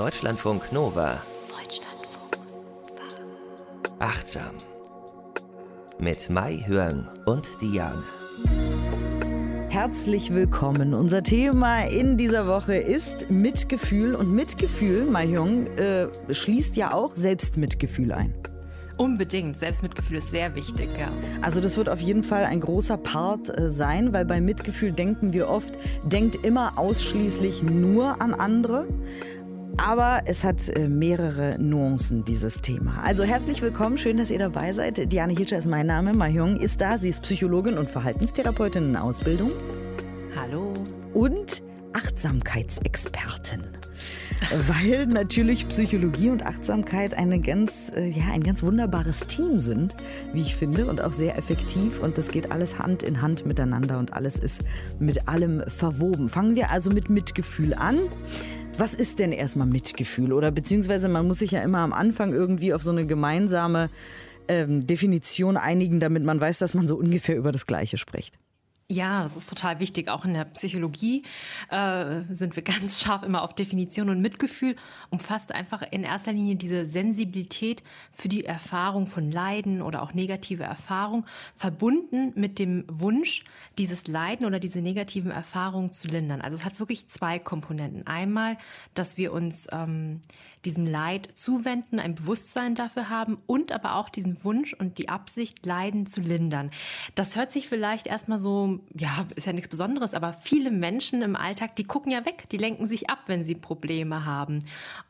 Deutschlandfunk Nova. Deutschlandfunk Nova. Achtsam. Mit Mai Hörn und Diane. Herzlich willkommen. Unser Thema in dieser Woche ist Mitgefühl. Und Mitgefühl, Mai Hyung, äh, schließt ja auch Selbstmitgefühl ein. Unbedingt. Selbstmitgefühl ist sehr wichtig, ja. Also das wird auf jeden Fall ein großer Part äh, sein, weil bei Mitgefühl denken wir oft, denkt immer ausschließlich nur an andere. Aber es hat äh, mehrere Nuancen, dieses Thema. Also herzlich willkommen, schön, dass ihr dabei seid. Diane Hitscher ist mein Name, Mahjong ist da. Sie ist Psychologin und Verhaltenstherapeutin in Ausbildung. Hallo. Und Achtsamkeitsexpertin. Weil natürlich Psychologie und Achtsamkeit eine ganz, äh, ja, ein ganz wunderbares Team sind, wie ich finde, und auch sehr effektiv. Und das geht alles Hand in Hand miteinander und alles ist mit allem verwoben. Fangen wir also mit Mitgefühl an. Was ist denn erstmal Mitgefühl? Oder beziehungsweise man muss sich ja immer am Anfang irgendwie auf so eine gemeinsame ähm, Definition einigen, damit man weiß, dass man so ungefähr über das Gleiche spricht. Ja, das ist total wichtig. Auch in der Psychologie äh, sind wir ganz scharf immer auf Definition und Mitgefühl. Umfasst einfach in erster Linie diese Sensibilität für die Erfahrung von Leiden oder auch negative Erfahrung, verbunden mit dem Wunsch, dieses Leiden oder diese negativen Erfahrungen zu lindern. Also es hat wirklich zwei Komponenten. Einmal, dass wir uns ähm, diesem Leid zuwenden, ein Bewusstsein dafür haben und aber auch diesen Wunsch und die Absicht, Leiden zu lindern. Das hört sich vielleicht erstmal so ja, ist ja nichts Besonderes, aber viele Menschen im Alltag, die gucken ja weg, die lenken sich ab, wenn sie Probleme haben.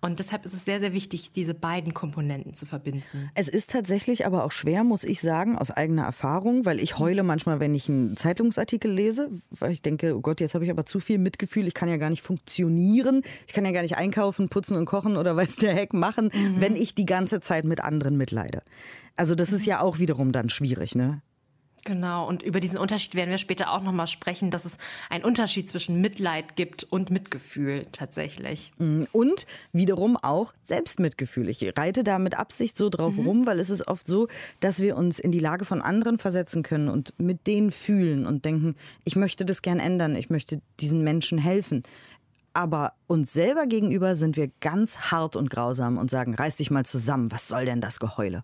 Und deshalb ist es sehr, sehr wichtig, diese beiden Komponenten zu verbinden. Es ist tatsächlich aber auch schwer, muss ich sagen, aus eigener Erfahrung, weil ich heule manchmal, wenn ich einen Zeitungsartikel lese, weil ich denke, oh Gott, jetzt habe ich aber zu viel Mitgefühl, ich kann ja gar nicht funktionieren, ich kann ja gar nicht einkaufen, putzen und kochen oder weiß der Heck machen, mhm. wenn ich die ganze Zeit mit anderen mitleide. Also das ist ja auch wiederum dann schwierig, ne? Genau, und über diesen Unterschied werden wir später auch nochmal sprechen, dass es einen Unterschied zwischen Mitleid gibt und Mitgefühl tatsächlich. Mm, und wiederum auch Selbstmitgefühl. Ich reite da mit Absicht so drauf mhm. rum, weil es ist oft so, dass wir uns in die Lage von anderen versetzen können und mit denen fühlen und denken, ich möchte das gern ändern, ich möchte diesen Menschen helfen. Aber uns selber gegenüber sind wir ganz hart und grausam und sagen, reiß dich mal zusammen, was soll denn das Geheule?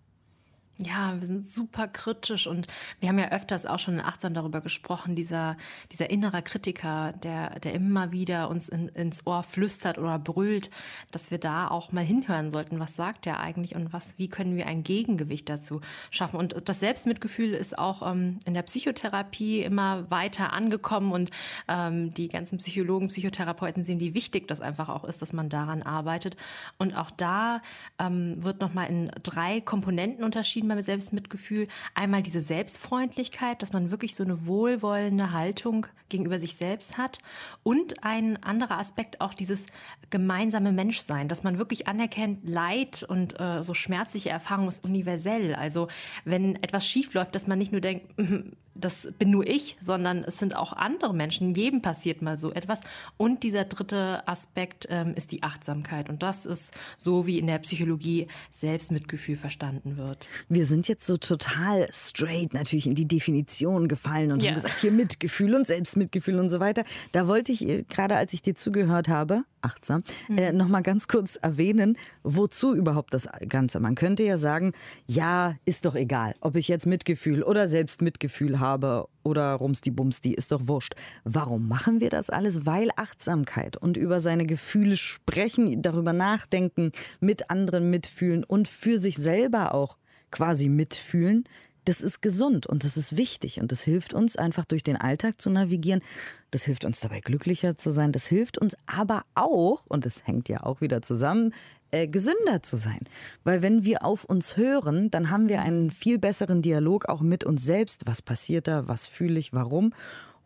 Ja, wir sind super kritisch und wir haben ja öfters auch schon achtsam darüber gesprochen, dieser, dieser innere Kritiker, der, der immer wieder uns in, ins Ohr flüstert oder brüllt, dass wir da auch mal hinhören sollten, was sagt er eigentlich und was, wie können wir ein Gegengewicht dazu schaffen. Und das Selbstmitgefühl ist auch ähm, in der Psychotherapie immer weiter angekommen und ähm, die ganzen Psychologen, Psychotherapeuten sehen, wie wichtig das einfach auch ist, dass man daran arbeitet. Und auch da ähm, wird nochmal in drei Komponenten unterschieden beschrieben beim Selbstmitgefühl. Einmal diese Selbstfreundlichkeit, dass man wirklich so eine wohlwollende Haltung gegenüber sich selbst hat. Und ein anderer Aspekt auch dieses gemeinsame Menschsein, dass man wirklich anerkennt, Leid und äh, so schmerzliche Erfahrungen ist universell. Also wenn etwas schief läuft, dass man nicht nur denkt, das bin nur ich, sondern es sind auch andere Menschen. Jedem passiert mal so etwas. Und dieser dritte Aspekt ähm, ist die Achtsamkeit. Und das ist so, wie in der Psychologie Selbstmitgefühl verstanden wird. Wir sind jetzt so total straight natürlich in die Definition gefallen und ja. haben gesagt, hier Mitgefühl und Selbstmitgefühl und so weiter. Da wollte ich äh, gerade, als ich dir zugehört habe, achtsam, mhm. äh, noch mal ganz kurz erwähnen, wozu überhaupt das Ganze. Man könnte ja sagen, ja, ist doch egal, ob ich jetzt Mitgefühl oder Selbstmitgefühl habe oder Rumsti Bumsti, ist doch wurscht. Warum machen wir das alles? Weil Achtsamkeit und über seine Gefühle sprechen, darüber nachdenken, mit anderen mitfühlen und für sich selber auch quasi mitfühlen, das ist gesund und das ist wichtig und das hilft uns einfach durch den Alltag zu navigieren. Das hilft uns dabei glücklicher zu sein. Das hilft uns aber auch, und das hängt ja auch wieder zusammen, äh, gesünder zu sein. Weil wenn wir auf uns hören, dann haben wir einen viel besseren Dialog auch mit uns selbst. Was passiert da? Was fühle ich? Warum?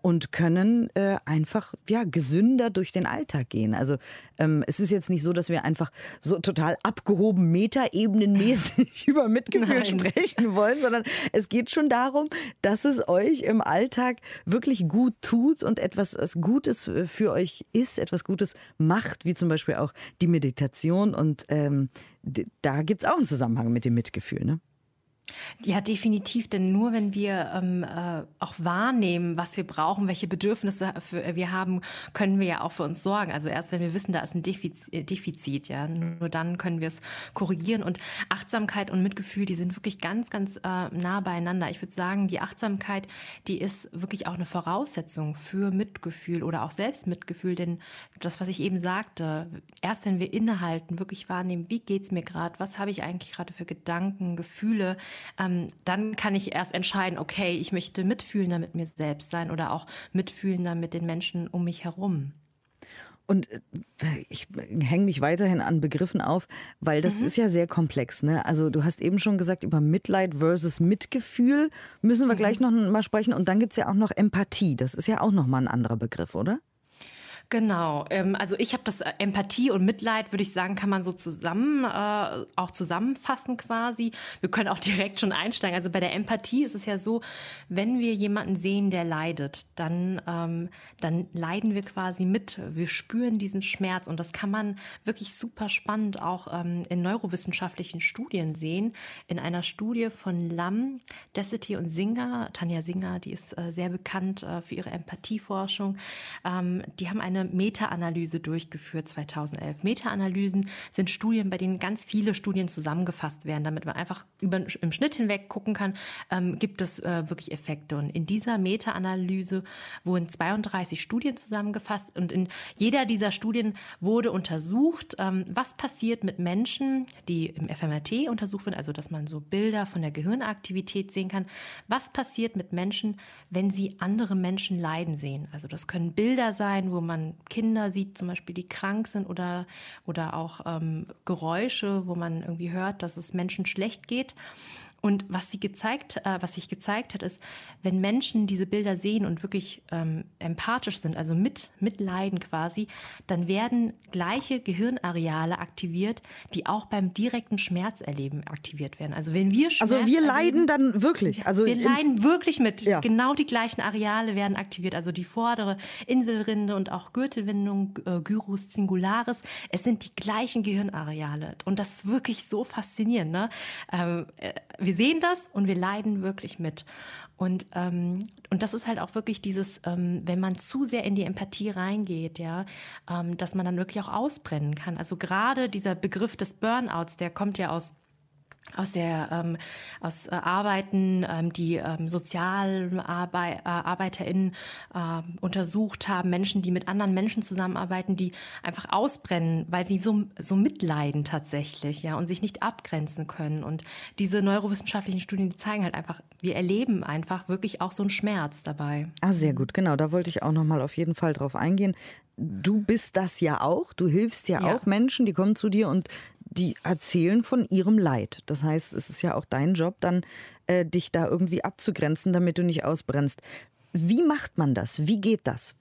Und können äh, einfach ja gesünder durch den Alltag gehen. Also ähm, es ist jetzt nicht so, dass wir einfach so total abgehoben metaebenenmäßig über Mitgefühl Nein. sprechen wollen, sondern es geht schon darum, dass es euch im Alltag wirklich gut tut und etwas Gutes für euch ist, etwas Gutes macht, wie zum Beispiel auch die Meditation. Und ähm, da gibt es auch einen Zusammenhang mit dem Mitgefühl. Ne? Ja, definitiv. Denn nur wenn wir ähm, äh, auch wahrnehmen, was wir brauchen, welche Bedürfnisse für, wir haben, können wir ja auch für uns sorgen. Also erst wenn wir wissen, da ist ein Defizit, äh, Defizit ja, nur dann können wir es korrigieren. Und Achtsamkeit und Mitgefühl, die sind wirklich ganz, ganz äh, nah beieinander. Ich würde sagen, die Achtsamkeit, die ist wirklich auch eine Voraussetzung für Mitgefühl oder auch Selbstmitgefühl. Denn das, was ich eben sagte, erst wenn wir innehalten, wirklich wahrnehmen, wie geht's mir gerade, was habe ich eigentlich gerade für Gedanken, Gefühle, ähm, dann kann ich erst entscheiden, okay, ich möchte mitfühlender mit mir selbst sein oder auch mitfühlender mit den Menschen um mich herum. Und äh, ich hänge mich weiterhin an Begriffen auf, weil das mhm. ist ja sehr komplex. Ne? Also du hast eben schon gesagt, über Mitleid versus Mitgefühl müssen wir mhm. gleich noch mal sprechen. Und dann gibt es ja auch noch Empathie. Das ist ja auch noch mal ein anderer Begriff, oder? Genau. Ähm, also ich habe das äh, Empathie und Mitleid, würde ich sagen, kann man so zusammen äh, auch zusammenfassen quasi. Wir können auch direkt schon einsteigen. Also bei der Empathie ist es ja so, wenn wir jemanden sehen, der leidet, dann ähm, dann leiden wir quasi mit. Wir spüren diesen Schmerz und das kann man wirklich super spannend auch ähm, in neurowissenschaftlichen Studien sehen. In einer Studie von Lam, Dessity und Singer, Tanja Singer, die ist äh, sehr bekannt äh, für ihre Empathieforschung. Ähm, die haben eine Meta-Analyse durchgeführt 2011. Meta-Analysen sind Studien, bei denen ganz viele Studien zusammengefasst werden, damit man einfach über, im Schnitt hinweg gucken kann, ähm, gibt es äh, wirklich Effekte. Und in dieser Meta-Analyse wurden 32 Studien zusammengefasst und in jeder dieser Studien wurde untersucht, ähm, was passiert mit Menschen, die im FMRT untersucht werden, also dass man so Bilder von der Gehirnaktivität sehen kann. Was passiert mit Menschen, wenn sie andere Menschen leiden sehen? Also das können Bilder sein, wo man Kinder sieht, zum Beispiel, die krank sind oder, oder auch ähm, Geräusche, wo man irgendwie hört, dass es Menschen schlecht geht. Und was sie gezeigt, äh, was sich gezeigt hat, ist, wenn Menschen diese Bilder sehen und wirklich ähm, empathisch sind, also mit mitleiden quasi, dann werden gleiche Gehirnareale aktiviert, die auch beim direkten Schmerzerleben aktiviert werden. Also wenn wir Schmerz also wir leiden dann wirklich, also wir leiden wirklich mit. Ja. Genau die gleichen Areale werden aktiviert, also die vordere Inselrinde und auch Gürtelwindung, äh, Gyrus singularis. Es sind die gleichen Gehirnareale und das ist wirklich so faszinierend. Ne? Ähm, äh, wir sehen das und wir leiden wirklich mit. Und, ähm, und das ist halt auch wirklich dieses, ähm, wenn man zu sehr in die Empathie reingeht, ja, ähm, dass man dann wirklich auch ausbrennen kann. Also gerade dieser Begriff des Burnouts, der kommt ja aus aus der ähm, aus äh, Arbeiten, ähm, die ähm, SozialarbeiterInnen äh, untersucht haben, Menschen, die mit anderen Menschen zusammenarbeiten, die einfach ausbrennen, weil sie so so mitleiden tatsächlich, ja, und sich nicht abgrenzen können. Und diese neurowissenschaftlichen Studien, die zeigen halt einfach, wir erleben einfach wirklich auch so einen Schmerz dabei. Ah, sehr gut, genau. Da wollte ich auch noch mal auf jeden Fall drauf eingehen. Du bist das ja auch. Du hilfst ja, ja. auch Menschen, die kommen zu dir und die erzählen von ihrem Leid. Das heißt, es ist ja auch dein Job, dann äh, dich da irgendwie abzugrenzen, damit du nicht ausbrennst. Wie macht man das? Wie geht das?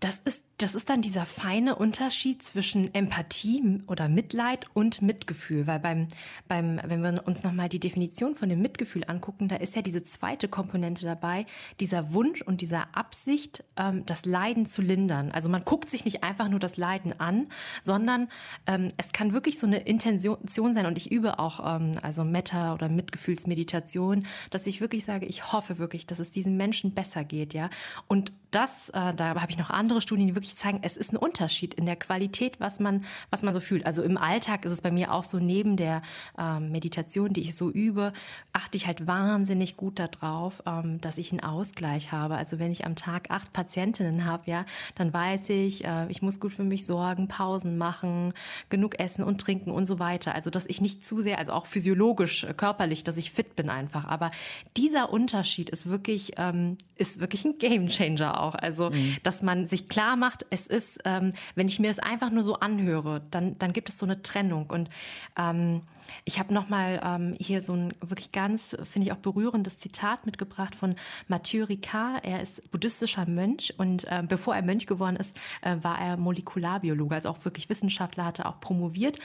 Das ist das ist dann dieser feine Unterschied zwischen Empathie oder Mitleid und Mitgefühl, weil beim, beim, wenn wir uns nochmal die Definition von dem Mitgefühl angucken, da ist ja diese zweite Komponente dabei, dieser Wunsch und dieser Absicht, ähm, das Leiden zu lindern. Also man guckt sich nicht einfach nur das Leiden an, sondern ähm, es kann wirklich so eine Intention sein und ich übe auch ähm, also Meta oder Mitgefühlsmeditation, dass ich wirklich sage, ich hoffe wirklich, dass es diesen Menschen besser geht, ja. Und das, äh, da habe ich noch andere Studien, die wirklich wirklich zeigen, es ist ein Unterschied in der Qualität, was man, was man so fühlt. Also im Alltag ist es bei mir auch so, neben der ähm, Meditation, die ich so übe, achte ich halt wahnsinnig gut darauf, ähm, dass ich einen Ausgleich habe. Also wenn ich am Tag acht Patientinnen habe, ja, dann weiß ich, äh, ich muss gut für mich sorgen, Pausen machen, genug essen und trinken und so weiter. Also dass ich nicht zu sehr, also auch physiologisch, äh, körperlich, dass ich fit bin einfach. Aber dieser Unterschied ist wirklich, ähm, ist wirklich ein Gamechanger auch. Also, mhm. dass man sich klar macht, macht, es ist, ähm, wenn ich mir das einfach nur so anhöre, dann, dann gibt es so eine Trennung. Und ähm, ich habe nochmal ähm, hier so ein wirklich ganz, finde ich auch berührendes Zitat mitgebracht von Mathieu Ricard. Er ist buddhistischer Mönch und äh, bevor er Mönch geworden ist, äh, war er Molekularbiologe, also auch wirklich Wissenschaftler, hatte auch promoviert.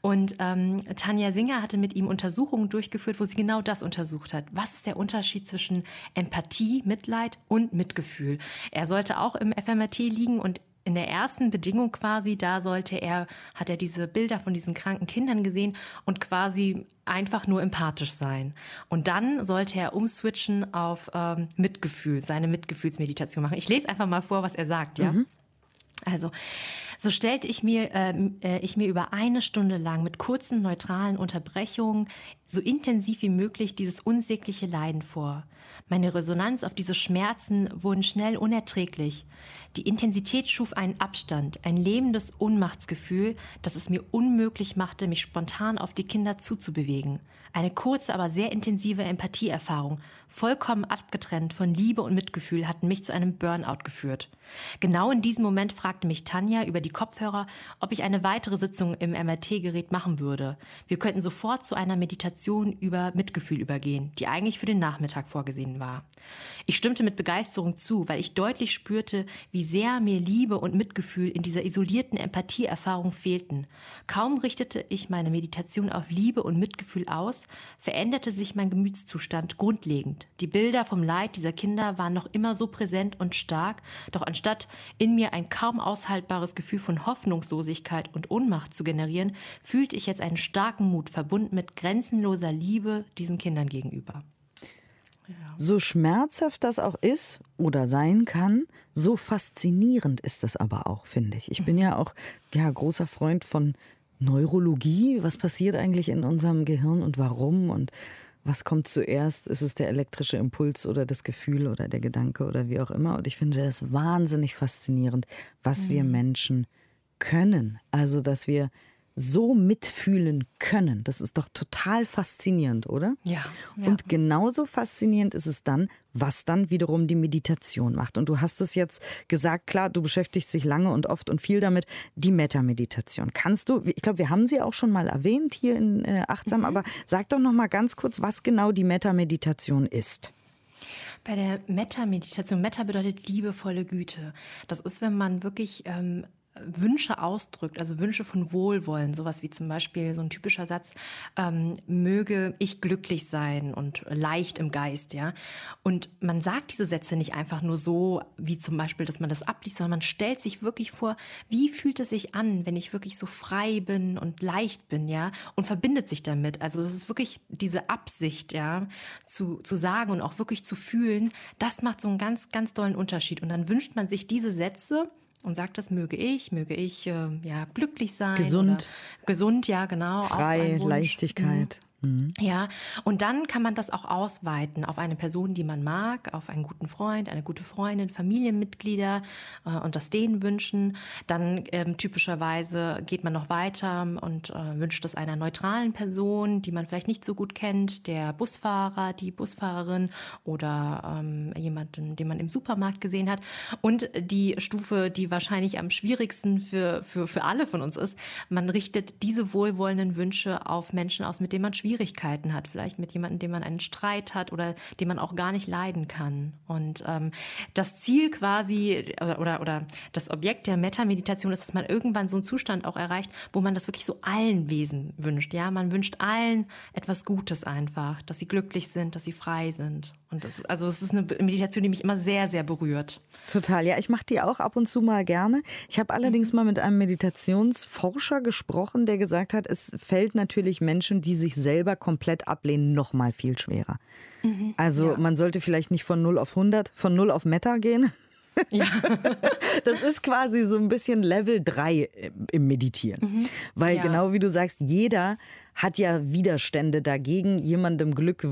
Und ähm, Tanja Singer hatte mit ihm Untersuchungen durchgeführt, wo sie genau das untersucht hat. Was ist der Unterschied zwischen Empathie, Mitleid und Mitgefühl? Er sollte auch im FMRT liegen und in der ersten Bedingung quasi, da sollte er, hat er diese Bilder von diesen kranken Kindern gesehen und quasi einfach nur empathisch sein. Und dann sollte er umswitchen auf ähm, Mitgefühl, seine Mitgefühlsmeditation machen. Ich lese einfach mal vor, was er sagt, ja. Mhm. Also, so stellte ich mir, ähm, äh, ich mir über eine Stunde lang mit kurzen, neutralen Unterbrechungen so intensiv wie möglich dieses unsägliche Leiden vor. Meine Resonanz auf diese Schmerzen wurden schnell unerträglich. Die Intensität schuf einen Abstand, ein lebendes Ohnmachtsgefühl, das es mir unmöglich machte, mich spontan auf die Kinder zuzubewegen. Eine kurze, aber sehr intensive Empathieerfahrung, vollkommen abgetrennt von Liebe und Mitgefühl, hatten mich zu einem Burnout geführt. Genau in diesem Moment fragte mich Tanja über die Kopfhörer, ob ich eine weitere Sitzung im MRT-Gerät machen würde. Wir könnten sofort zu einer Meditation über Mitgefühl übergehen, die eigentlich für den Nachmittag vorgesehen war. Ich stimmte mit Begeisterung zu, weil ich deutlich spürte, wie sehr mir Liebe und Mitgefühl in dieser isolierten Empathieerfahrung fehlten. Kaum richtete ich meine Meditation auf Liebe und Mitgefühl aus, veränderte sich mein Gemütszustand grundlegend. Die Bilder vom Leid dieser Kinder waren noch immer so präsent und stark, doch anstatt in mir ein kaum aushaltbares Gefühl von Hoffnungslosigkeit und Ohnmacht zu generieren, fühlte ich jetzt einen starken Mut, verbunden mit grenzenloser Liebe diesen Kindern gegenüber. Ja. So schmerzhaft das auch ist oder sein kann, so faszinierend ist es aber auch, finde ich. Ich bin ja auch ja, großer Freund von Neurologie. Was passiert eigentlich in unserem Gehirn und warum und was kommt zuerst? Ist es der elektrische Impuls oder das Gefühl oder der Gedanke oder wie auch immer? Und ich finde das wahnsinnig faszinierend, was mhm. wir Menschen können. Also, dass wir so mitfühlen können. Das ist doch total faszinierend, oder? Ja, ja. Und genauso faszinierend ist es dann, was dann wiederum die Meditation macht. Und du hast es jetzt gesagt, klar, du beschäftigst dich lange und oft und viel damit, die Metameditation. Kannst du, ich glaube, wir haben sie auch schon mal erwähnt hier in äh, Achtsam, mhm. aber sag doch noch mal ganz kurz, was genau die Metameditation ist. Bei der Metta-Meditation, Metta bedeutet liebevolle Güte. Das ist, wenn man wirklich ähm, Wünsche ausdrückt, also Wünsche von Wohlwollen, sowas wie zum Beispiel so ein typischer Satz, ähm, möge ich glücklich sein und leicht im Geist, ja. Und man sagt diese Sätze nicht einfach nur so, wie zum Beispiel, dass man das abliest, sondern man stellt sich wirklich vor, wie fühlt es sich an, wenn ich wirklich so frei bin und leicht bin, ja, und verbindet sich damit. Also das ist wirklich diese Absicht, ja, zu, zu sagen und auch wirklich zu fühlen, das macht so einen ganz, ganz tollen Unterschied. Und dann wünscht man sich diese Sätze, und sagt, das möge ich, möge ich äh, ja glücklich sein. Gesund. gesund, ja, genau. Frei, Leichtigkeit. Mhm. Ja, und dann kann man das auch ausweiten auf eine Person, die man mag, auf einen guten Freund, eine gute Freundin, Familienmitglieder äh, und das denen wünschen. Dann ähm, typischerweise geht man noch weiter und äh, wünscht es einer neutralen Person, die man vielleicht nicht so gut kennt, der Busfahrer, die Busfahrerin oder ähm, jemanden, den man im Supermarkt gesehen hat. Und die Stufe, die wahrscheinlich am schwierigsten für, für, für alle von uns ist, man richtet diese wohlwollenden Wünsche auf Menschen aus, mit denen man schwierig Schwierigkeiten hat, vielleicht mit jemandem, dem man einen Streit hat oder den man auch gar nicht leiden kann. Und ähm, das Ziel quasi oder, oder, oder das Objekt der Metameditation ist, dass man irgendwann so einen Zustand auch erreicht, wo man das wirklich so allen Wesen wünscht. Ja, man wünscht allen etwas Gutes einfach, dass sie glücklich sind, dass sie frei sind. Und das, also es ist eine Meditation, die mich immer sehr, sehr berührt. Total, ja, ich mache die auch ab und zu mal gerne. Ich habe allerdings mhm. mal mit einem Meditationsforscher gesprochen, der gesagt hat, es fällt natürlich Menschen, die sich selber komplett ablehnen, noch mal viel schwerer. Mhm, also ja. man sollte vielleicht nicht von 0 auf 100, von 0 auf Meta gehen, ja. das ist quasi so ein bisschen Level 3 im Meditieren. Mhm. Weil ja. genau wie du sagst, jeder hat ja Widerstände dagegen, jemandem Glück,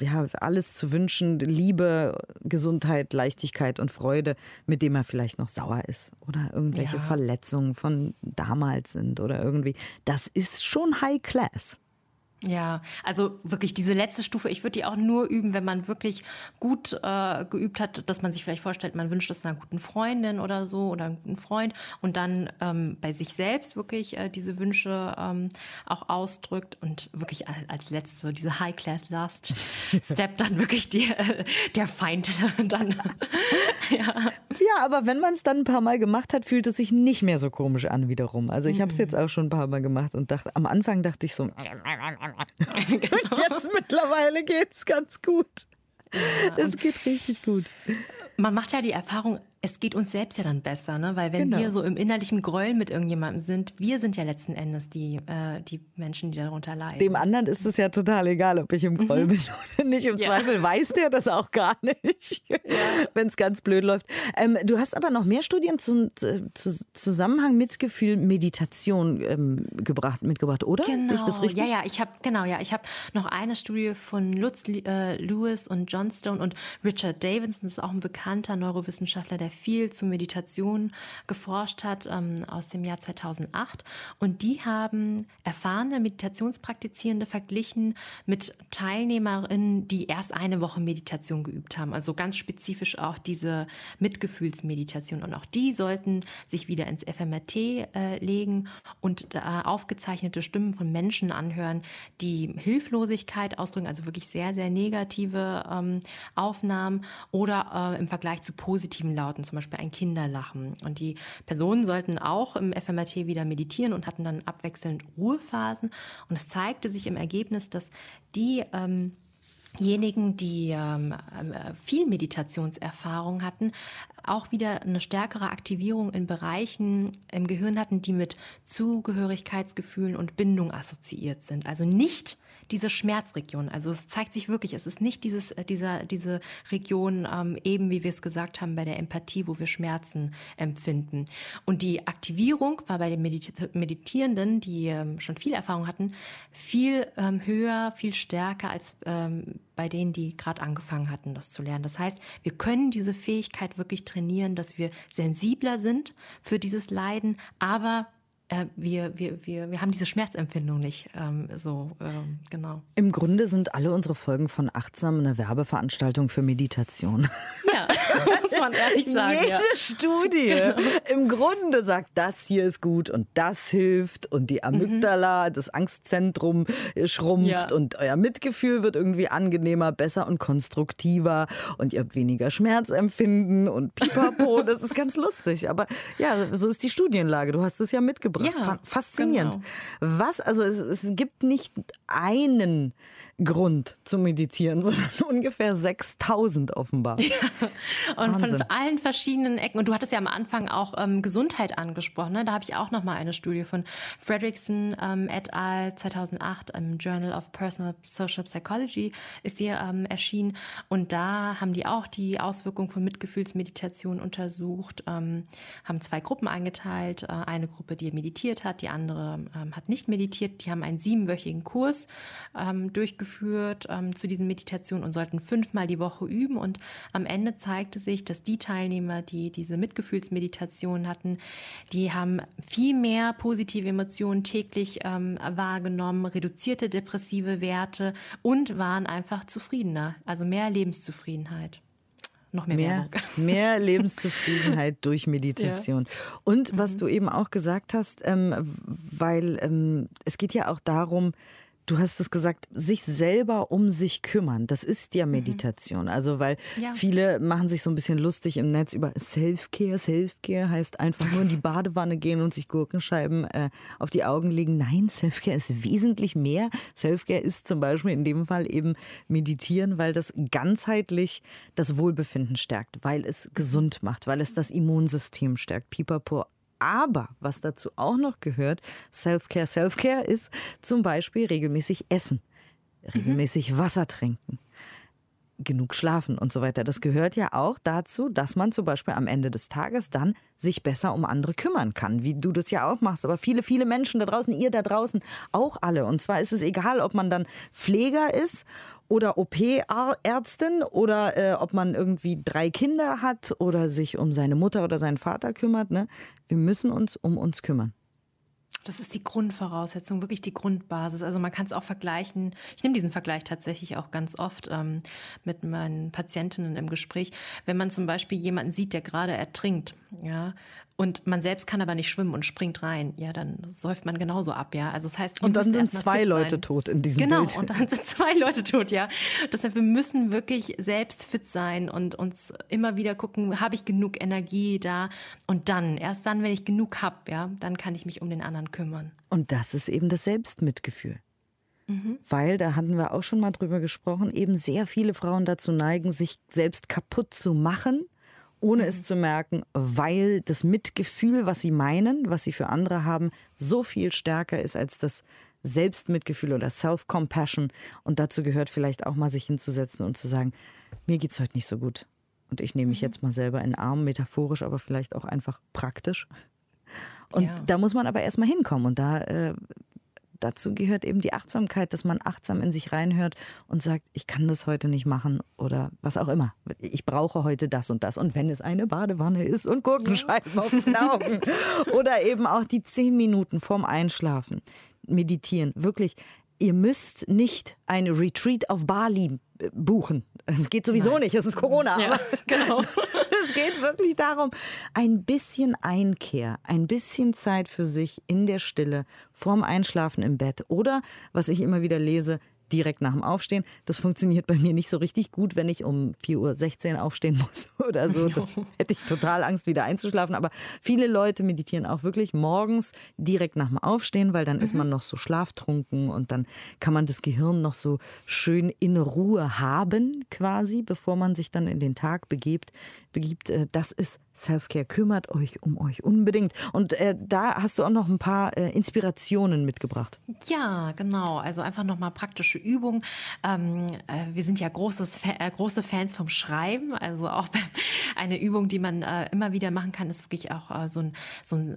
ja, alles zu wünschen, Liebe, Gesundheit, Leichtigkeit und Freude, mit dem er vielleicht noch sauer ist oder irgendwelche ja. Verletzungen von damals sind oder irgendwie. Das ist schon High Class. Ja, also wirklich diese letzte Stufe, ich würde die auch nur üben, wenn man wirklich gut äh, geübt hat, dass man sich vielleicht vorstellt, man wünscht es einer guten Freundin oder so oder einem guten Freund und dann ähm, bei sich selbst wirklich äh, diese Wünsche ähm, auch ausdrückt und wirklich als, als letzte, diese High-Class-Last-Step dann wirklich die, äh, der Feind dann. ja. ja, aber wenn man es dann ein paar Mal gemacht hat, fühlt es sich nicht mehr so komisch an wiederum. Also ich habe es mhm. jetzt auch schon ein paar Mal gemacht und dachte, am Anfang dachte ich so, genau. Und jetzt mittlerweile geht es ganz gut. Ja, es geht richtig gut. Man macht ja die Erfahrung, es geht uns selbst ja dann besser, ne? Weil wenn genau. wir so im innerlichen Groll mit irgendjemandem sind, wir sind ja letzten Endes die, äh, die Menschen, die darunter leiden. Dem anderen ist es ja total egal, ob ich im Groll mhm. bin oder nicht. Im ja. Zweifel weiß der das auch gar nicht, ja. wenn es ganz blöd läuft. Ähm, du hast aber noch mehr Studien zum zu, Zusammenhang Mitgefühl, Meditation ähm, gebracht, mitgebracht, oder? Genau. Sehe ich das richtig? Ja, ja, ich habe genau, ja, ich habe noch eine Studie von Lutz äh, Lewis und John Stone und Richard Davidson, das ist auch ein bekannter Neurowissenschaftler, der viel zu Meditation geforscht hat, ähm, aus dem Jahr 2008. Und die haben erfahrene Meditationspraktizierende verglichen mit Teilnehmerinnen, die erst eine Woche Meditation geübt haben. Also ganz spezifisch auch diese Mitgefühlsmeditation. Und auch die sollten sich wieder ins FMRT äh, legen und äh, aufgezeichnete Stimmen von Menschen anhören, die Hilflosigkeit ausdrücken, also wirklich sehr, sehr negative ähm, Aufnahmen oder äh, im Vergleich zu positiven Lauten zum Beispiel ein Kinderlachen. Und die Personen sollten auch im FMRT wieder meditieren und hatten dann abwechselnd Ruhephasen. Und es zeigte sich im Ergebnis, dass die ähm, Diejenigen, die ähm, äh, viel Meditationserfahrung hatten, auch wieder eine stärkere Aktivierung in Bereichen im Gehirn hatten, die mit Zugehörigkeitsgefühlen und Bindung assoziiert sind. Also nicht diese Schmerzregion. Also es zeigt sich wirklich, es ist nicht dieses, äh, dieser, diese Region, ähm, eben wie wir es gesagt haben, bei der Empathie, wo wir Schmerzen empfinden. Und die Aktivierung war bei den Meditierenden, die ähm, schon viel Erfahrung hatten, viel ähm, höher, viel stärker als ähm, bei denen, die gerade angefangen hatten, das zu lernen. Das heißt, wir können diese Fähigkeit wirklich trainieren, dass wir sensibler sind für dieses Leiden, aber äh, wir, wir, wir, wir haben diese Schmerzempfindung nicht ähm, so, ähm, genau. Im Grunde sind alle unsere Folgen von Achtsam eine Werbeveranstaltung für Meditation. Ja, man ehrlich sagen. Jede ja. Studie genau. im Grunde sagt, das hier ist gut und das hilft und die Amygdala, mhm. das Angstzentrum schrumpft ja. und euer Mitgefühl wird irgendwie angenehmer, besser und konstruktiver und ihr habt weniger Schmerzempfinden und pipapo. das ist ganz lustig. Aber ja, so ist die Studienlage. Du hast es ja mitgebracht. Ja, Faszinierend. Genau. Was, also es, es gibt nicht einen Grund zu meditieren, sondern ungefähr 6000 offenbar. Ja. Und Wahnsinn. Von allen verschiedenen Ecken. Und du hattest ja am Anfang auch ähm, Gesundheit angesprochen. Ne? Da habe ich auch noch mal eine Studie von Fredrickson ähm, et al. 2008 im Journal of Personal Social Psychology ist die ähm, erschienen. Und da haben die auch die Auswirkungen von Mitgefühlsmeditation untersucht, ähm, haben zwei Gruppen eingeteilt. Äh, eine Gruppe, die meditiert hat, die andere ähm, hat nicht meditiert. Die haben einen siebenwöchigen Kurs ähm, durchgeführt durchgeführt ähm, zu diesen Meditationen und sollten fünfmal die Woche üben. Und am Ende zeigte sich, dass die Teilnehmer, die diese Mitgefühlsmeditation hatten, die haben viel mehr positive Emotionen täglich ähm, wahrgenommen, reduzierte depressive Werte und waren einfach zufriedener, also mehr Lebenszufriedenheit noch mehr, mehr, mehr Lebenszufriedenheit durch Meditation. Ja. Und was mhm. du eben auch gesagt hast, ähm, weil ähm, es geht ja auch darum, Du hast es gesagt, sich selber um sich kümmern. Das ist ja mhm. Meditation. Also, weil ja. viele machen sich so ein bisschen lustig im Netz über Self-Care. Self-Care heißt einfach nur in die Badewanne gehen und sich Gurkenscheiben äh, auf die Augen legen. Nein, Self-Care ist wesentlich mehr. Self-Care ist zum Beispiel in dem Fall eben meditieren, weil das ganzheitlich das Wohlbefinden stärkt, weil es gesund macht, weil es das Immunsystem stärkt. Pipapo, aber was dazu auch noch gehört, Self-Care, Self-Care ist zum Beispiel regelmäßig essen, regelmäßig mhm. Wasser trinken, genug schlafen und so weiter. Das gehört ja auch dazu, dass man zum Beispiel am Ende des Tages dann sich besser um andere kümmern kann, wie du das ja auch machst. Aber viele, viele Menschen da draußen, ihr da draußen auch alle. Und zwar ist es egal, ob man dann Pfleger ist oder OP-Ärztin oder äh, ob man irgendwie drei Kinder hat oder sich um seine Mutter oder seinen Vater kümmert. Ne? Wir müssen uns um uns kümmern. Das ist die Grundvoraussetzung, wirklich die Grundbasis. Also man kann es auch vergleichen. Ich nehme diesen Vergleich tatsächlich auch ganz oft ähm, mit meinen Patientinnen im Gespräch. Wenn man zum Beispiel jemanden sieht, der gerade ertrinkt, ja, und man selbst kann aber nicht schwimmen und springt rein, ja, dann säuft man genauso ab, ja. Also das heißt, und dann sind zwei Leute tot in diesem genau, Bild. Genau, und dann sind zwei Leute tot, ja. Deshalb wir müssen wirklich selbst fit sein und uns immer wieder gucken, habe ich genug Energie da und dann, erst dann, wenn ich genug habe, ja, dann kann ich mich um den anderen kümmern. Und das ist eben das Selbstmitgefühl. Mhm. Weil, da hatten wir auch schon mal drüber gesprochen, eben sehr viele Frauen dazu neigen, sich selbst kaputt zu machen ohne mhm. es zu merken, weil das Mitgefühl, was sie meinen, was sie für andere haben, so viel stärker ist als das Selbstmitgefühl oder Self-Compassion. Und dazu gehört vielleicht auch mal sich hinzusetzen und zu sagen, mir geht es heute nicht so gut. Und ich nehme mich mhm. jetzt mal selber in den Arm, metaphorisch, aber vielleicht auch einfach praktisch. Und ja. da muss man aber erstmal hinkommen. Und da äh, dazu gehört eben die Achtsamkeit, dass man achtsam in sich reinhört und sagt, ich kann das heute nicht machen oder was auch immer. Ich brauche heute das und das. Und wenn es eine Badewanne ist und Gurkenscheiben ja. auf den Augen oder eben auch die zehn Minuten vorm Einschlafen meditieren. Wirklich, ihr müsst nicht eine Retreat auf Bali äh, buchen. Es geht sowieso Nein. nicht, es ist Corona. Ja, genau. es geht wirklich darum, ein bisschen Einkehr, ein bisschen Zeit für sich in der Stille, vorm Einschlafen im Bett oder, was ich immer wieder lese, direkt nach dem Aufstehen. Das funktioniert bei mir nicht so richtig gut, wenn ich um 4.16 Uhr aufstehen muss oder so. Da hätte ich total Angst, wieder einzuschlafen. Aber viele Leute meditieren auch wirklich morgens direkt nach dem Aufstehen, weil dann mhm. ist man noch so schlaftrunken und dann kann man das Gehirn noch so schön in Ruhe haben, quasi, bevor man sich dann in den Tag begibt. begibt. Äh, das ist Selfcare. Kümmert euch um euch unbedingt. Und äh, da hast du auch noch ein paar äh, Inspirationen mitgebracht. Ja, genau. Also einfach nochmal praktische Übungen. Ähm, äh, wir sind ja großes, äh, große Fans vom Schreiben. Also auch eine Übung, die man äh, immer wieder machen kann, ist wirklich auch äh, so ein, so ein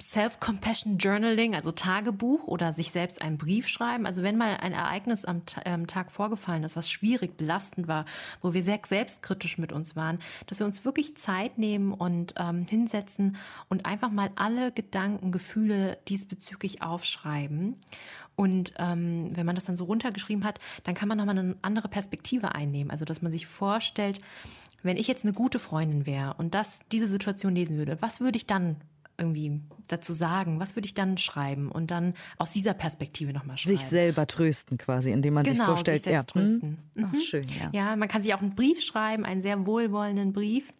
Self-Compassion Journaling, also Tagebuch oder sich selbst einen Brief schreiben. Also wenn mal ein Ereignis am, am Tag vorgefallen ist, was schwierig, belastend war, wo wir sehr selbstkritisch mit uns waren, dass wir uns wirklich Zeit nehmen, nehmen und ähm, hinsetzen und einfach mal alle Gedanken, Gefühle diesbezüglich aufschreiben. Und ähm, wenn man das dann so runtergeschrieben hat, dann kann man nochmal eine andere Perspektive einnehmen. Also, dass man sich vorstellt, wenn ich jetzt eine gute Freundin wäre und das, diese Situation lesen würde, was würde ich dann irgendwie dazu sagen? Was würde ich dann schreiben? Und dann aus dieser Perspektive nochmal schreiben. Sich selber trösten quasi, indem man genau, sich vorstellt, sich selbst ja, hm? trösten. Mhm. Ach, schön, ja. Ja, man kann sich auch einen Brief schreiben, einen sehr wohlwollenden Brief.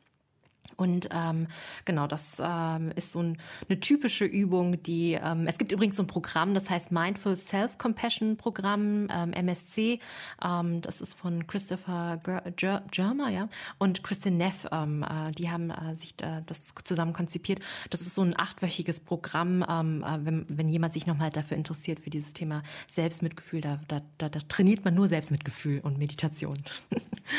Und ähm, genau, das ähm, ist so ein, eine typische Übung, die ähm, es gibt übrigens so ein Programm, das heißt Mindful Self-Compassion Programm, ähm, MSC. Ähm, das ist von Christopher Germer, ja, und Kristin Neff. Ähm, äh, die haben äh, sich äh, das zusammen konzipiert. Das ist so ein achtwöchiges Programm, ähm, äh, wenn, wenn jemand sich nochmal dafür interessiert für dieses Thema Selbstmitgefühl. Da, da, da, da trainiert man nur Selbstmitgefühl und Meditation.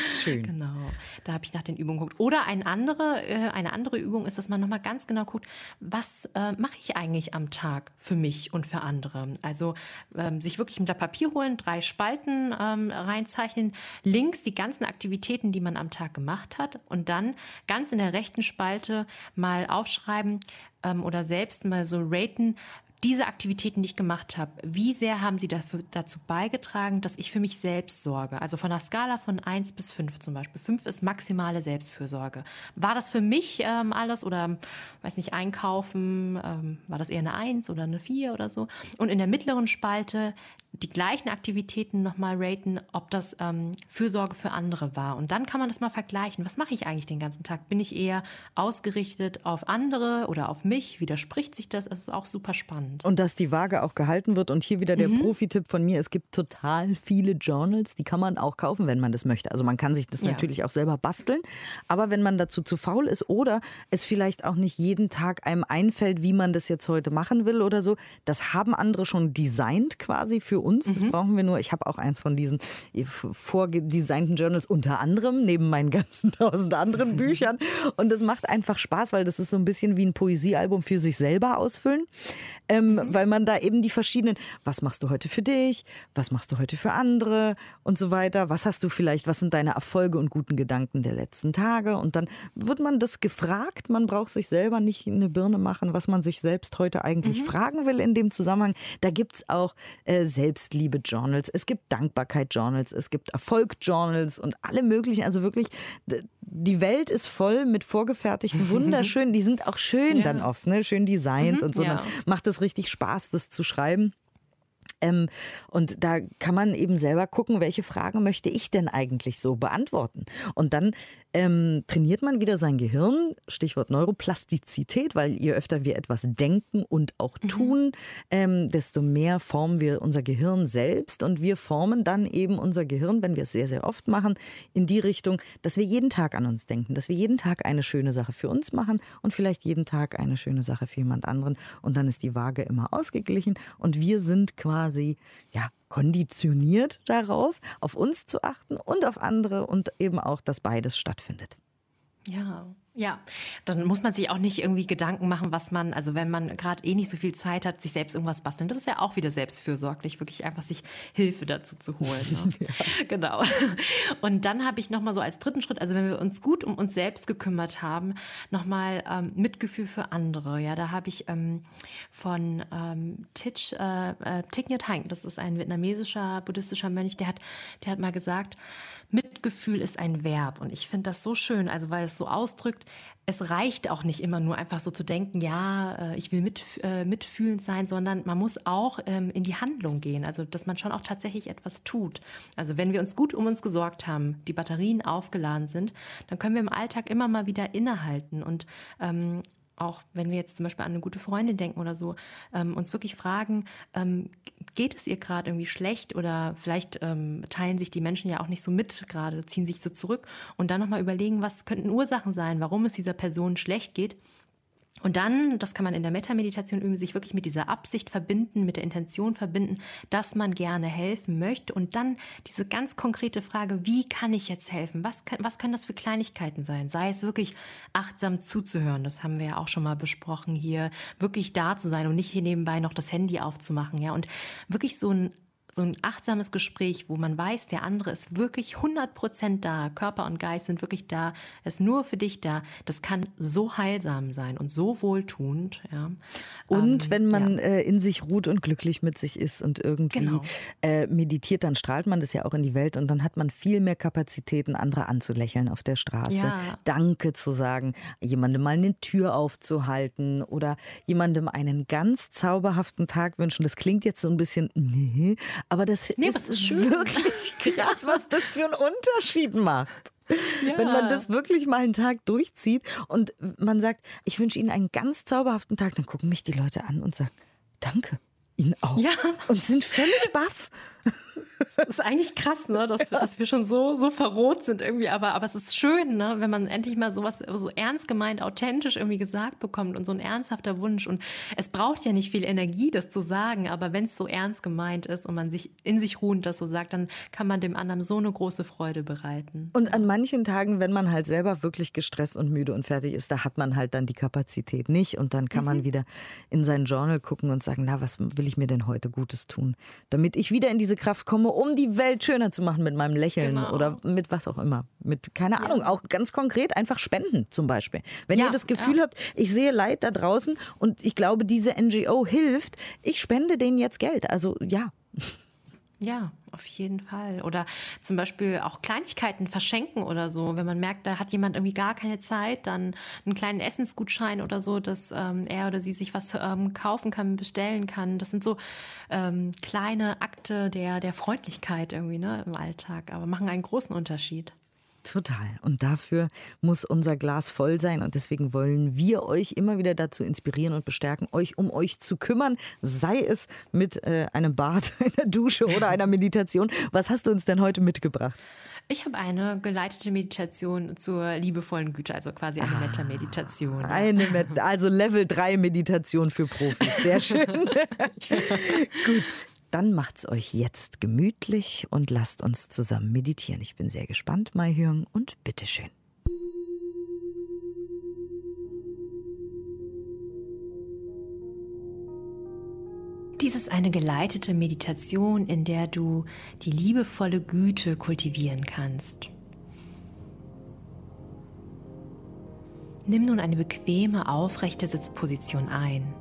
Schön. genau. Da habe ich nach den Übungen geguckt. Oder ein anderer eine andere Übung ist, dass man nochmal ganz genau guckt, was äh, mache ich eigentlich am Tag für mich und für andere. Also ähm, sich wirklich mit der Papier holen, drei Spalten ähm, reinzeichnen, links die ganzen Aktivitäten, die man am Tag gemacht hat und dann ganz in der rechten Spalte mal aufschreiben ähm, oder selbst mal so raten, diese Aktivitäten, die ich gemacht habe, wie sehr haben sie dafür, dazu beigetragen, dass ich für mich selbst sorge? Also von einer Skala von 1 bis 5 zum Beispiel. 5 ist maximale Selbstfürsorge. War das für mich ähm, alles oder, weiß nicht, einkaufen, ähm, war das eher eine 1 oder eine 4 oder so? Und in der mittleren Spalte die gleichen Aktivitäten nochmal raten, ob das ähm, Fürsorge für andere war. Und dann kann man das mal vergleichen. Was mache ich eigentlich den ganzen Tag? Bin ich eher ausgerichtet auf andere oder auf mich? Widerspricht sich das? Das ist auch super spannend. Und dass die Waage auch gehalten wird. Und hier wieder der mhm. Profi-Tipp von mir. Es gibt total viele Journals, die kann man auch kaufen, wenn man das möchte. Also man kann sich das ja. natürlich auch selber basteln. Aber wenn man dazu zu faul ist oder es vielleicht auch nicht jeden Tag einem einfällt, wie man das jetzt heute machen will oder so, das haben andere schon designt quasi für uns. Das mhm. brauchen wir nur. Ich habe auch eins von diesen vorgedesignten Journals unter anderem, neben meinen ganzen tausend anderen Büchern. Und es macht einfach Spaß, weil das ist so ein bisschen wie ein Poesiealbum für sich selber ausfüllen. Ähm, mhm. Weil man da eben die verschiedenen, was machst du heute für dich? Was machst du heute für andere? Und so weiter. Was hast du vielleicht, was sind deine Erfolge und guten Gedanken der letzten Tage? Und dann wird man das gefragt. Man braucht sich selber nicht eine Birne machen, was man sich selbst heute eigentlich mhm. fragen will in dem Zusammenhang. Da gibt es auch äh, Selbstliebe-Journals, es gibt Dankbarkeit-Journals, es gibt Erfolg-Journals und alle möglichen. Also wirklich, die Welt ist voll mit vorgefertigten, wunderschönen, die sind auch schön ja. dann oft, ne? schön designt mhm, und so. Ja. Dann macht es richtig Spaß, das zu schreiben. Ähm, und da kann man eben selber gucken, welche Fragen möchte ich denn eigentlich so beantworten. Und dann ähm, trainiert man wieder sein Gehirn, Stichwort Neuroplastizität, weil je öfter wir etwas denken und auch mhm. tun, ähm, desto mehr formen wir unser Gehirn selbst und wir formen dann eben unser Gehirn, wenn wir es sehr, sehr oft machen, in die Richtung, dass wir jeden Tag an uns denken, dass wir jeden Tag eine schöne Sache für uns machen und vielleicht jeden Tag eine schöne Sache für jemand anderen und dann ist die Waage immer ausgeglichen und wir sind quasi, ja, konditioniert darauf, auf uns zu achten und auf andere und eben auch, dass beides stattfindet. Ja, ja, dann muss man sich auch nicht irgendwie Gedanken machen, was man, also wenn man gerade eh nicht so viel Zeit hat, sich selbst irgendwas basteln. Das ist ja auch wieder selbstfürsorglich, wirklich einfach sich Hilfe dazu zu holen. Ne? ja. Genau. Und dann habe ich nochmal so als dritten Schritt, also wenn wir uns gut um uns selbst gekümmert haben, nochmal ähm, Mitgefühl für andere. Ja, da habe ich ähm, von ähm, Thich, äh, äh, Thich Nhat Hanh, das ist ein vietnamesischer buddhistischer Mönch, der hat, der hat mal gesagt, Mitgefühl ist ein Verb. Und ich finde das so schön, also weil es so ausdrückt, es reicht auch nicht immer nur einfach so zu denken, ja, äh, ich will mit, äh, mitfühlend sein, sondern man muss auch ähm, in die Handlung gehen. Also, dass man schon auch tatsächlich etwas tut. Also, wenn wir uns gut um uns gesorgt haben, die Batterien aufgeladen sind, dann können wir im Alltag immer mal wieder innehalten und ähm, auch wenn wir jetzt zum Beispiel an eine gute Freundin denken oder so, ähm, uns wirklich fragen, ähm, geht es ihr gerade irgendwie schlecht oder vielleicht ähm, teilen sich die Menschen ja auch nicht so mit gerade, ziehen sich so zurück und dann nochmal überlegen, was könnten Ursachen sein, warum es dieser Person schlecht geht und dann, das kann man in der Metameditation üben, sich wirklich mit dieser Absicht verbinden, mit der Intention verbinden, dass man gerne helfen möchte. Und dann diese ganz konkrete Frage, wie kann ich jetzt helfen? Was, kann, was können das für Kleinigkeiten sein? Sei es wirklich achtsam zuzuhören, das haben wir ja auch schon mal besprochen hier, wirklich da zu sein und nicht hier nebenbei noch das Handy aufzumachen, ja. Und wirklich so ein so ein achtsames Gespräch, wo man weiß, der andere ist wirklich 100 Prozent da, Körper und Geist sind wirklich da, ist nur für dich da, das kann so heilsam sein und so wohltuend. Ja. Und ähm, wenn man ja. äh, in sich ruht und glücklich mit sich ist und irgendwie genau. äh, meditiert, dann strahlt man das ja auch in die Welt und dann hat man viel mehr Kapazitäten, andere anzulächeln auf der Straße, ja. Danke zu sagen, jemandem mal eine Tür aufzuhalten oder jemandem einen ganz zauberhaften Tag wünschen. Das klingt jetzt so ein bisschen, nee, aber das nee, ist, ist wirklich krass, was das für einen Unterschied macht. Ja. Wenn man das wirklich mal einen Tag durchzieht und man sagt, ich wünsche Ihnen einen ganz zauberhaften Tag, dann gucken mich die Leute an und sagen, danke. Ihnen auch. Ja. Und sind völlig baff. Das ist eigentlich krass, ne, dass, wir, dass wir schon so, so verroht sind irgendwie. Aber, aber es ist schön, ne, wenn man endlich mal sowas so ernst gemeint, authentisch irgendwie gesagt bekommt und so ein ernsthafter Wunsch. Und es braucht ja nicht viel Energie, das zu sagen. Aber wenn es so ernst gemeint ist und man sich in sich ruhend das so sagt, dann kann man dem anderen so eine große Freude bereiten. Und an manchen Tagen, wenn man halt selber wirklich gestresst und müde und fertig ist, da hat man halt dann die Kapazität nicht. Und dann kann mhm. man wieder in sein Journal gucken und sagen, na, was will ich mir denn heute Gutes tun? Damit ich wieder in diese Kraft komme, um die Welt schöner zu machen mit meinem Lächeln genau. oder mit was auch immer. Mit, keine ja. Ahnung, auch ganz konkret einfach spenden zum Beispiel. Wenn ja, ihr das Gefühl ja. habt, ich sehe Leid da draußen und ich glaube, diese NGO hilft, ich spende denen jetzt Geld. Also ja. Ja, auf jeden Fall. Oder zum Beispiel auch Kleinigkeiten verschenken oder so. Wenn man merkt, da hat jemand irgendwie gar keine Zeit, dann einen kleinen Essensgutschein oder so, dass ähm, er oder sie sich was ähm, kaufen kann, bestellen kann. Das sind so ähm, kleine Akte der, der Freundlichkeit irgendwie ne, im Alltag, aber machen einen großen Unterschied. Total. Und dafür muss unser Glas voll sein. Und deswegen wollen wir euch immer wieder dazu inspirieren und bestärken, euch um euch zu kümmern, sei es mit äh, einem Bad, einer Dusche oder einer Meditation. Was hast du uns denn heute mitgebracht? Ich habe eine geleitete Meditation zur liebevollen Güte, also quasi eine ah, Metta-Meditation. Eine Met also Level 3 Meditation für Profis. Sehr schön. Gut. Dann macht's euch jetzt gemütlich und lasst uns zusammen meditieren. Ich bin sehr gespannt, Mai Hyung, und bitteschön. Dies ist eine geleitete Meditation, in der du die liebevolle Güte kultivieren kannst. Nimm nun eine bequeme, aufrechte Sitzposition ein.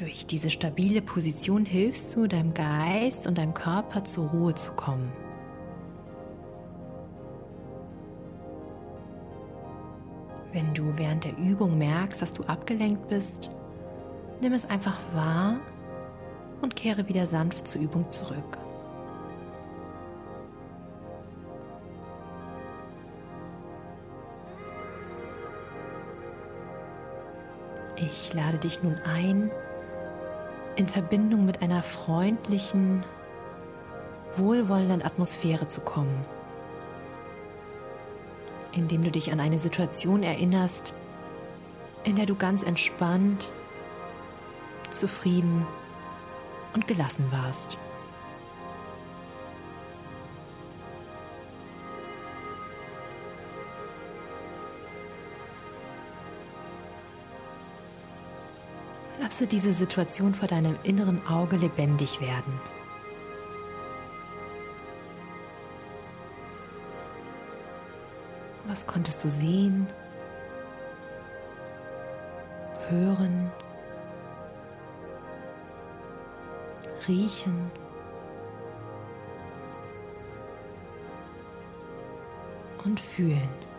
Durch diese stabile Position hilfst du deinem Geist und deinem Körper zur Ruhe zu kommen. Wenn du während der Übung merkst, dass du abgelenkt bist, nimm es einfach wahr und kehre wieder sanft zur Übung zurück. Ich lade dich nun ein, in Verbindung mit einer freundlichen, wohlwollenden Atmosphäre zu kommen, indem du dich an eine Situation erinnerst, in der du ganz entspannt, zufrieden und gelassen warst. Lasse diese Situation vor deinem inneren Auge lebendig werden. Was konntest du sehen, hören, riechen? und fühlen.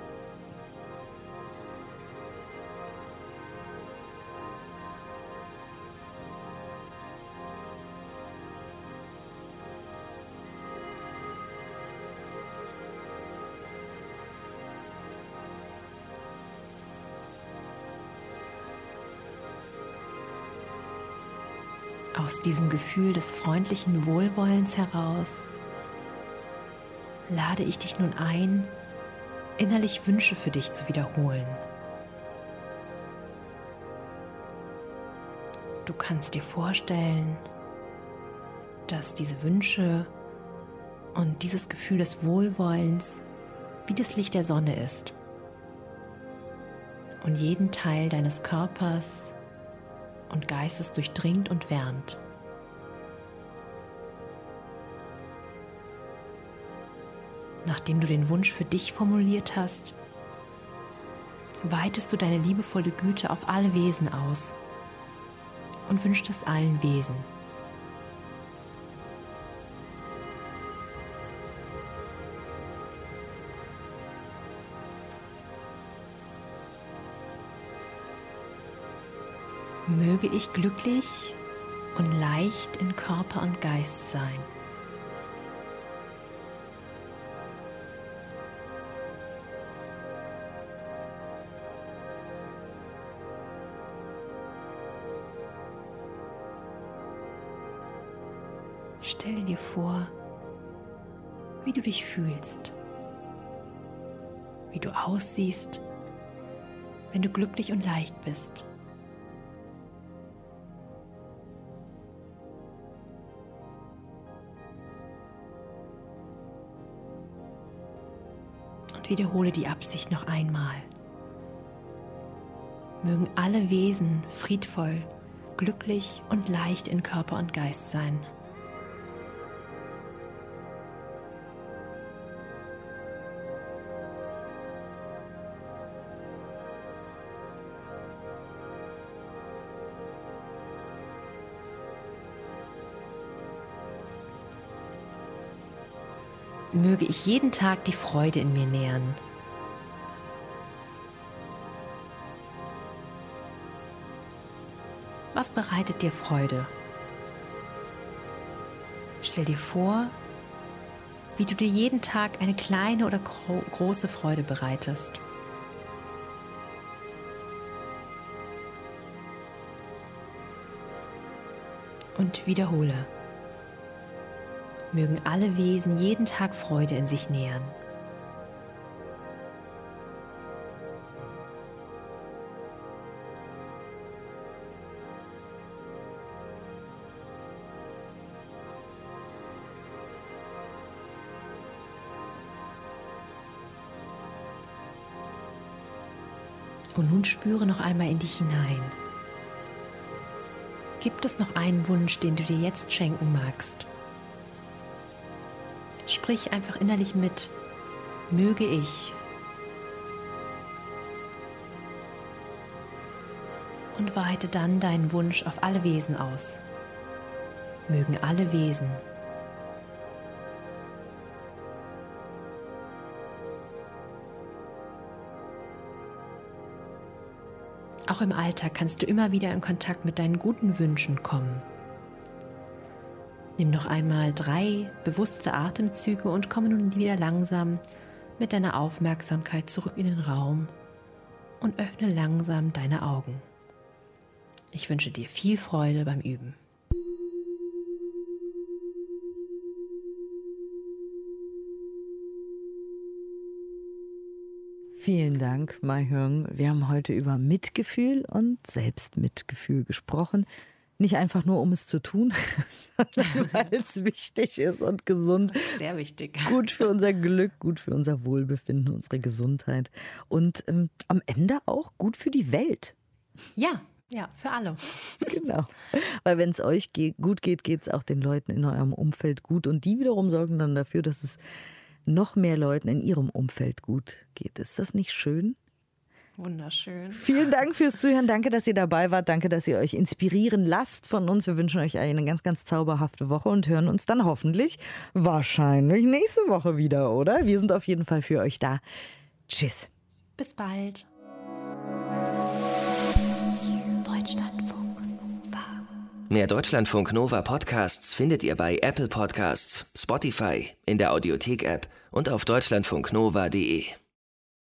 Diesem Gefühl des freundlichen Wohlwollens heraus lade ich dich nun ein, innerlich Wünsche für dich zu wiederholen. Du kannst dir vorstellen, dass diese Wünsche und dieses Gefühl des Wohlwollens wie das Licht der Sonne ist und jeden Teil deines Körpers und Geistes durchdringt und wärmt. Nachdem du den Wunsch für dich formuliert hast, weitest du deine liebevolle Güte auf alle Wesen aus und wünschst es allen Wesen. möge ich glücklich und leicht in Körper und Geist sein. Du dich fühlst, wie du aussiehst, wenn du glücklich und leicht bist. wiederhole die Absicht noch einmal. Mögen alle Wesen friedvoll, glücklich und leicht in Körper und Geist sein. Möge ich jeden Tag die Freude in mir nähren. Was bereitet dir Freude? Stell dir vor, wie du dir jeden Tag eine kleine oder gro große Freude bereitest. Und wiederhole mögen alle Wesen jeden Tag Freude in sich nähern. Und nun spüre noch einmal in dich hinein. Gibt es noch einen Wunsch, den du dir jetzt schenken magst? Sprich einfach innerlich mit, möge ich. Und weite dann deinen Wunsch auf alle Wesen aus. Mögen alle Wesen. Auch im Alltag kannst du immer wieder in Kontakt mit deinen guten Wünschen kommen. Nimm noch einmal drei bewusste Atemzüge und komme nun wieder langsam mit deiner Aufmerksamkeit zurück in den Raum und öffne langsam deine Augen. Ich wünsche dir viel Freude beim Üben. Vielen Dank, Mai Hyung. Wir haben heute über Mitgefühl und Selbstmitgefühl gesprochen. Nicht einfach nur, um es zu tun, sondern weil es wichtig ist und gesund. Sehr wichtig. Gut für unser Glück, gut für unser Wohlbefinden, unsere Gesundheit und ähm, am Ende auch gut für die Welt. Ja, ja, für alle. Genau. Weil wenn es euch geht, gut geht, geht es auch den Leuten in eurem Umfeld gut. Und die wiederum sorgen dann dafür, dass es noch mehr Leuten in ihrem Umfeld gut geht. Ist das nicht schön? Wunderschön. Vielen Dank fürs Zuhören. Danke, dass ihr dabei wart. Danke, dass ihr euch inspirieren lasst von uns. Wir wünschen euch eine ganz, ganz zauberhafte Woche und hören uns dann hoffentlich wahrscheinlich nächste Woche wieder, oder? Wir sind auf jeden Fall für euch da. Tschüss. Bis bald. Deutschlandfunk Nova. Mehr Deutschlandfunk Nova Podcasts findet ihr bei Apple Podcasts, Spotify, in der Audiothek-App und auf deutschlandfunknova.de.